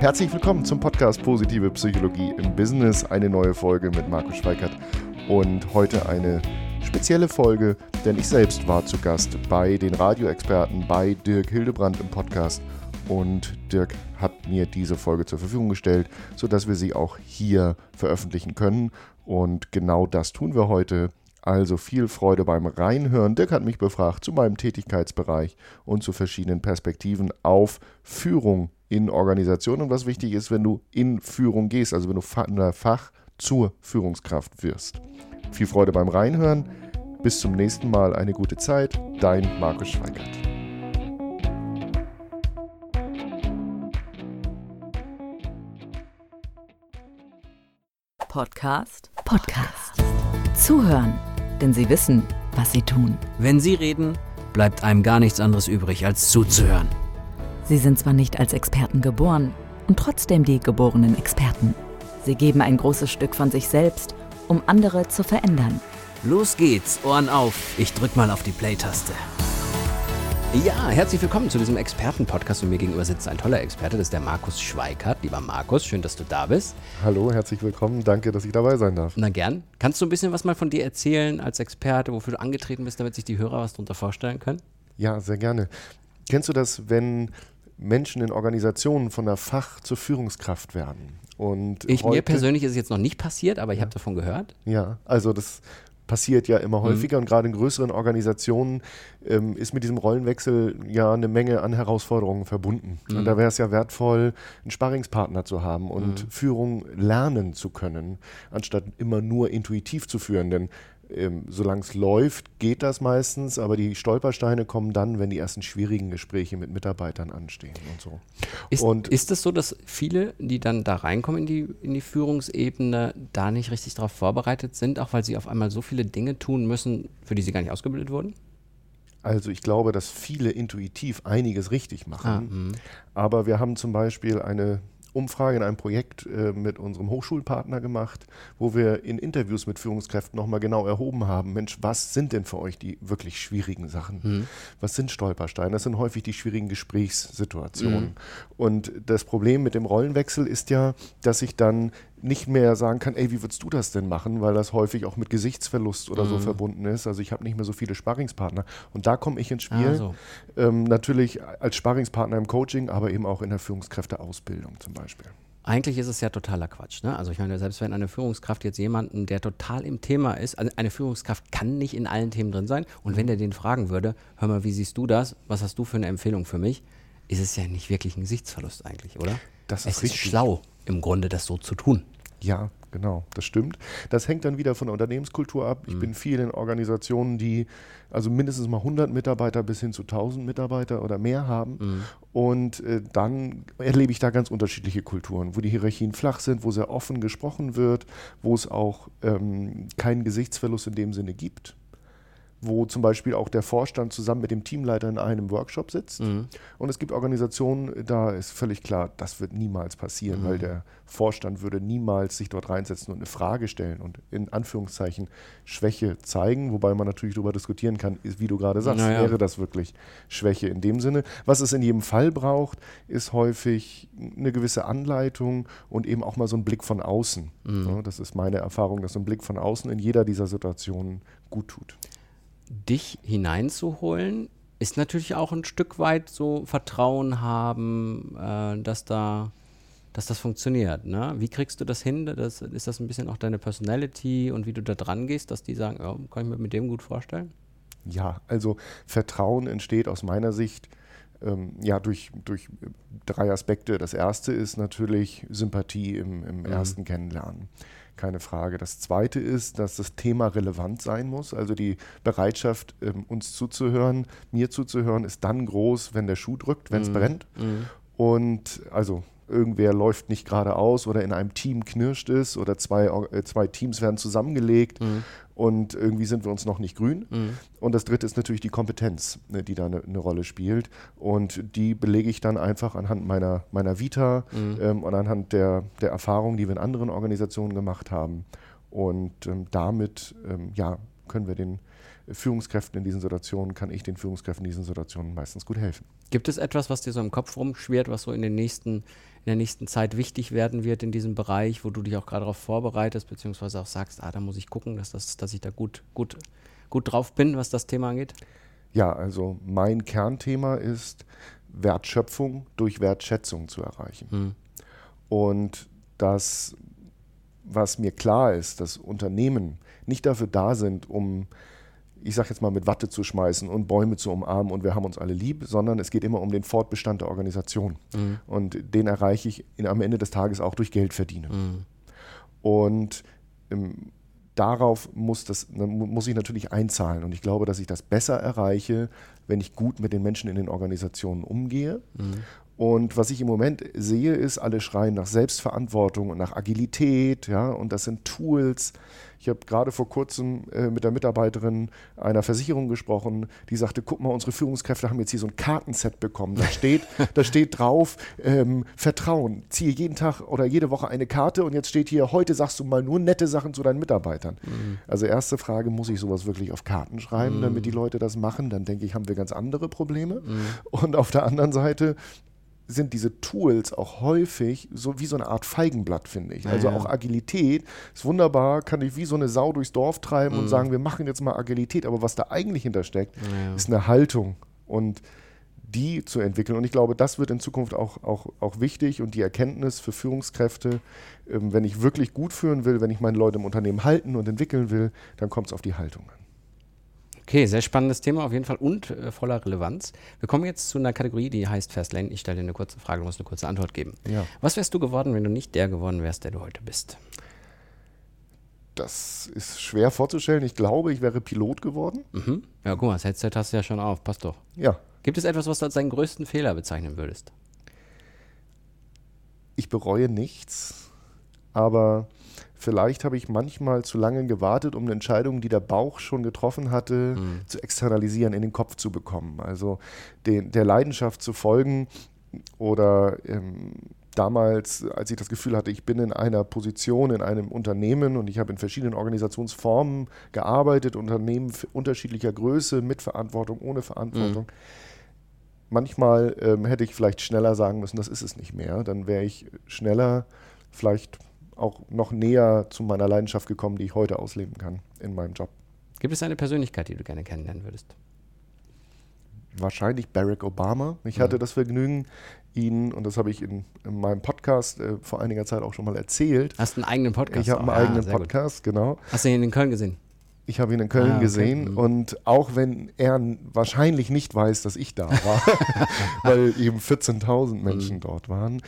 Herzlich willkommen zum Podcast Positive Psychologie im Business. Eine neue Folge mit Markus Schweikert und heute eine spezielle Folge, denn ich selbst war zu Gast bei den Radioexperten, bei Dirk Hildebrand im Podcast und Dirk hat mir diese Folge zur Verfügung gestellt, sodass wir sie auch hier veröffentlichen können. Und genau das tun wir heute. Also viel Freude beim Reinhören. Dirk hat mich befragt zu meinem Tätigkeitsbereich und zu verschiedenen Perspektiven auf Führung in Organisationen und was wichtig ist, wenn du in Führung gehst, also wenn du von der Fach zur Führungskraft wirst. Viel Freude beim Reinhören. Bis zum nächsten Mal. Eine gute Zeit. Dein Markus Schweigert. Podcast. Podcast. Zuhören, denn sie wissen, was sie tun. Wenn Sie reden, bleibt einem gar nichts anderes übrig, als zuzuhören. Sie sind zwar nicht als Experten geboren und trotzdem die geborenen Experten. Sie geben ein großes Stück von sich selbst, um andere zu verändern. Los geht's, Ohren auf. Ich drück mal auf die Play-Taste. Ja, herzlich willkommen zu diesem Experten-Podcast und mir gegenüber sitzt ein toller Experte, das ist der Markus Schweikart. Lieber Markus, schön, dass du da bist. Hallo, herzlich willkommen. Danke, dass ich dabei sein darf. Na gern. Kannst du ein bisschen was mal von dir erzählen als Experte, wofür du angetreten bist, damit sich die Hörer was darunter vorstellen können? Ja, sehr gerne. Kennst du das, wenn Menschen in Organisationen von der Fach zur Führungskraft werden? Und Ich, mir persönlich ist es jetzt noch nicht passiert, aber ich Ja. habe davon gehört. Ja, also das passiert ja immer häufiger und gerade in größeren Organisationen ähm, ist mit diesem Rollenwechsel ja eine Menge an Herausforderungen verbunden. Und da wäre es ja wertvoll, einen Sparringspartner zu haben und Führung lernen zu können, anstatt immer nur intuitiv zu führen. Denn ähm, solange es läuft, geht das meistens, aber die Stolpersteine kommen dann, wenn die ersten schwierigen Gespräche mit Mitarbeitern anstehen und so. Ist, und ist es so, dass viele, die dann da reinkommen in die, in die Führungsebene, da nicht richtig darauf vorbereitet sind, auch weil sie auf einmal so viele Dinge tun müssen, für die sie gar nicht ausgebildet wurden? Also ich glaube, dass viele intuitiv einiges richtig machen. Ah, mhm. Aber wir haben zum Beispiel eine Umfrage in einem Projekt äh, mit unserem Hochschulpartner gemacht, wo wir in Interviews mit Führungskräften nochmal genau erhoben haben, Mensch, was sind denn für euch die wirklich schwierigen Sachen? Was sind Stolpersteine? Das sind häufig die schwierigen Gesprächssituationen. Und das Problem mit dem Rollenwechsel ist ja, dass ich dann nicht mehr sagen kann, ey, wie würdest du das denn machen, weil das häufig auch mit Gesichtsverlust oder so verbunden ist. Also ich habe nicht mehr so viele Sparringspartner. Und da komme ich ins Spiel. Ah, so. Ähm, natürlich als Sparringspartner im Coaching, aber eben auch in der Führungskräfteausbildung zum Beispiel. Eigentlich ist es ja totaler Quatsch. Ne? Also ich meine, selbst wenn eine Führungskraft jetzt jemanden, der total im Thema ist, also eine Führungskraft kann nicht in allen Themen drin sein. Und wenn der den fragen würde, hör mal, wie siehst du das? Was hast du für eine Empfehlung für mich? Ist es ja nicht wirklich ein Gesichtsverlust eigentlich, oder? Das es ist schlau, im Grunde das so zu tun. Ja, genau, das stimmt. Das hängt dann wieder von der Unternehmenskultur ab. Ich bin viel in Organisationen, die also mindestens mal 100 Mitarbeiter bis hin zu 1000 Mitarbeiter oder mehr haben. Und äh, dann erlebe ich da ganz unterschiedliche Kulturen, wo die Hierarchien flach sind, wo sehr offen gesprochen wird, wo es auch ähm, keinen Gesichtsverlust in dem Sinne gibt. Wo zum Beispiel auch der Vorstand zusammen mit dem Teamleiter in einem Workshop sitzt. Und es gibt Organisationen, da ist völlig klar, das wird niemals passieren, weil der Vorstand würde niemals sich dort reinsetzen und eine Frage stellen und in Anführungszeichen Schwäche zeigen, wobei man natürlich darüber diskutieren kann, wie du gerade sagst, Naja. wäre das wirklich Schwäche in dem Sinne. Was es in jedem Fall braucht, ist häufig eine gewisse Anleitung und eben auch mal so ein Blick von außen. Ja, das ist meine Erfahrung, dass so ein Blick von außen in jeder dieser Situationen gut tut. Dich hineinzuholen, ist natürlich auch ein Stück weit so Vertrauen haben, äh, dass da dass das funktioniert. Ne? Wie kriegst du das hin? Das, ist das ein bisschen auch deine Personality und wie du da dran gehst, dass die sagen, ja, kann ich mir mit dem gut vorstellen? Ja, also Vertrauen entsteht aus meiner Sicht ähm, ja durch, durch drei Aspekte. Das erste ist natürlich Sympathie im, im ersten Kennenlernen. Keine Frage. Das zweite ist, dass das Thema relevant sein muss. Also die Bereitschaft, ähm, uns zuzuhören, mir zuzuhören, ist dann groß, wenn der Schuh drückt, wenn es brennt. Und also irgendwer läuft nicht geradeaus oder in einem Team knirscht es oder zwei, äh, zwei Teams werden zusammengelegt und irgendwie sind wir uns noch nicht grün. Und das dritte ist natürlich die Kompetenz, ne, die da eine, eine Rolle spielt. Und die belege ich dann einfach anhand meiner, meiner Vita ähm, und anhand der, der Erfahrungen, die wir in anderen Organisationen gemacht haben. Und ähm, damit, ähm, ja, können wir den Führungskräften in diesen Situationen, kann ich den Führungskräften in diesen Situationen meistens gut helfen. Gibt es etwas, was dir so im Kopf rumschwert, was so in, den nächsten, der nächsten Zeit wichtig werden wird in diesem Bereich, wo du dich auch gerade darauf vorbereitest, beziehungsweise auch sagst, ah, da muss ich gucken, dass, das, dass ich da gut, gut, gut drauf bin, was das Thema angeht? Ja, also mein Kernthema ist, Wertschöpfung durch Wertschätzung zu erreichen. Mhm. Und das, was mir klar ist, dass Unternehmen nicht dafür da sind, um ich sage jetzt mal, mit Watte zu schmeißen und Bäume zu umarmen und wir haben uns alle lieb, sondern es geht immer um den Fortbestand der Organisation. Mhm. Und den erreiche ich in, am Ende des Tages auch durch Geld verdienen. Mhm. Und ähm, darauf muss, das, muss ich natürlich einzahlen. Und ich glaube, dass ich das besser erreiche, wenn ich gut mit den Menschen in den Organisationen umgehe. Mhm. Und was ich im Moment sehe, ist, alle schreien nach Selbstverantwortung und nach Agilität, ja, und das sind Tools. Ich habe gerade vor kurzem äh, mit der Mitarbeiterin einer Versicherung gesprochen, die sagte, guck mal, unsere Führungskräfte haben jetzt hier so ein Kartenset bekommen. Da steht, da steht drauf, ähm, Vertrauen. Ziehe jeden Tag oder jede Woche eine Karte und jetzt steht hier, heute sagst du mal nur nette Sachen zu deinen Mitarbeitern. Mhm. Also erste Frage, muss ich sowas wirklich auf Karten schreiben, mhm. damit die Leute das machen? Dann denke ich, haben wir ganz andere Probleme. Mhm. Und auf der anderen Seite, sind diese Tools auch häufig so wie so eine Art Feigenblatt, finde ich. Also ja, auch Agilität ist wunderbar, kann ich wie so eine Sau durchs Dorf treiben mhm. und sagen, wir machen jetzt mal Agilität. Aber was da eigentlich hintersteckt, ja. ist eine Haltung und die zu entwickeln. Und ich glaube, das wird in Zukunft auch, auch, auch wichtig und die Erkenntnis für Führungskräfte, ähm, wenn ich wirklich gut führen will, wenn ich meine Leute im Unternehmen halten und entwickeln will, dann kommt es auf die Haltung an. Okay, sehr spannendes Thema auf jeden Fall und äh, voller Relevanz. Wir kommen jetzt zu einer Kategorie, die heißt Fastlane. Ich stelle dir eine kurze Frage, du musst eine kurze Antwort geben. Ja. Was wärst du geworden, wenn du nicht der geworden wärst, der du heute bist? Das ist schwer vorzustellen. Ich glaube, ich wäre Pilot geworden. Mhm. Ja, guck mal, das Headset hast du ja schon auf. Passt doch. Ja. Gibt es etwas, was du als deinen größten Fehler bezeichnen würdest? Ich bereue nichts, aber Vielleicht habe ich manchmal zu lange gewartet, um eine Entscheidung, die der Bauch schon getroffen hatte, mhm. zu externalisieren, in den Kopf zu bekommen. Also den, der Leidenschaft zu folgen oder ähm, damals, als ich das Gefühl hatte, ich bin in einer Position, in einem Unternehmen und ich habe in verschiedenen Organisationsformen gearbeitet, Unternehmen unterschiedlicher Größe, mit Verantwortung, ohne Verantwortung. Mhm. Manchmal ähm, hätte ich vielleicht schneller sagen müssen, das ist es nicht mehr. Dann wäre ich schneller vielleicht auch noch näher zu meiner Leidenschaft gekommen, die ich heute ausleben kann in meinem Job. Gibt es eine Persönlichkeit, die du gerne kennenlernen würdest? Wahrscheinlich Barack Obama. Ich mhm. hatte das Vergnügen, ihn, und das habe ich in, in meinem Podcast äh, vor einiger Zeit auch schon mal erzählt. Hast du einen eigenen Podcast? Ich habe einen eigenen Podcast, gut. genau. Hast du ihn in Köln gesehen? Ich habe ihn in Köln ah, okay. gesehen mhm. und auch wenn er wahrscheinlich nicht weiß, dass ich da war, weil eben 14.000 Menschen mhm. dort waren,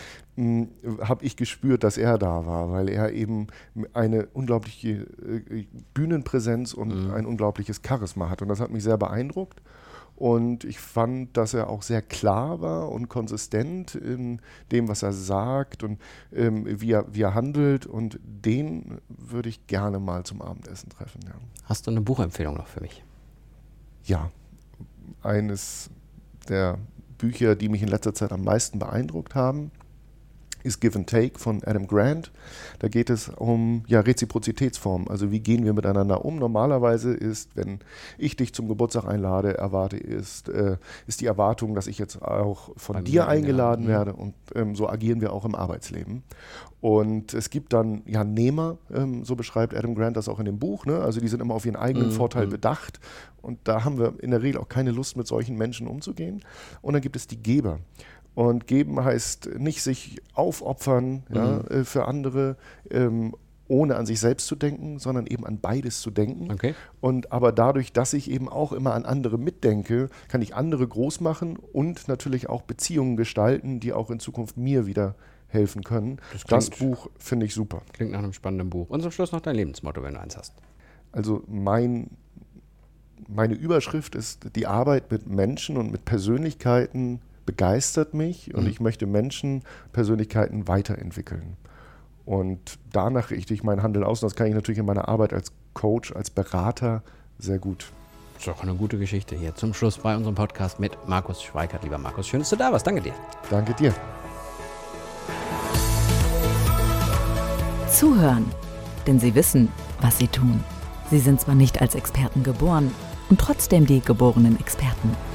habe ich gespürt, dass er da war, weil er eben eine unglaubliche äh, Bühnenpräsenz und mhm. ein unglaubliches Charisma hat. Und das hat mich sehr beeindruckt. Und ich fand, dass er auch sehr klar war und konsistent in dem, was er sagt und ähm, wie, er, wie er handelt. Und den würde ich gerne mal zum Abendessen treffen. Ja. Hast du eine Buchempfehlung noch für mich? Ja, eines der Bücher, die mich in letzter Zeit am meisten beeindruckt haben, ist Give and Take von Adam Grant. Da geht es um ja, Reziprozitätsformen, also wie gehen wir miteinander um. Normalerweise ist, wenn ich dich zum Geburtstag einlade, erwarte ist, äh, ist die Erwartung, dass ich jetzt auch von Bei dir eingeladen werde und ähm, so agieren wir auch im Arbeitsleben. Und es gibt dann ja Nehmer, ähm, so beschreibt Adam Grant das auch in dem Buch, ne? also die sind immer auf ihren eigenen mhm. Vorteil mhm. bedacht und da haben wir in der Regel auch keine Lust, mit solchen Menschen umzugehen. Und dann gibt es die Geber. Und geben heißt nicht sich aufopfern mhm. ja, äh, für andere, ähm, ohne an sich selbst zu denken, sondern eben an beides zu denken. Okay. Und aber dadurch, dass ich eben auch immer an andere mitdenke, kann ich andere groß machen und natürlich auch Beziehungen gestalten, die auch in Zukunft mir wieder helfen können. Das, das Buch finde ich super. Klingt nach einem spannenden Buch. Und zum Schluss noch dein Lebensmotto, wenn du eins hast. Also mein, meine Überschrift ist die Arbeit mit Menschen und mit Persönlichkeiten begeistert mich und mhm. ich möchte Menschen, Persönlichkeiten weiterentwickeln. Und danach richte ich mein Handeln aus. Und das kann ich natürlich in meiner Arbeit als Coach, als Berater sehr gut. Das ist auch eine gute Geschichte hier zum Schluss bei unserem Podcast mit Markus Schweikert. Lieber Markus, schön, dass du da warst. Danke dir. Danke dir. Zuhören, denn sie wissen, was sie tun. Sie sind zwar nicht als Experten geboren und trotzdem die geborenen Experten.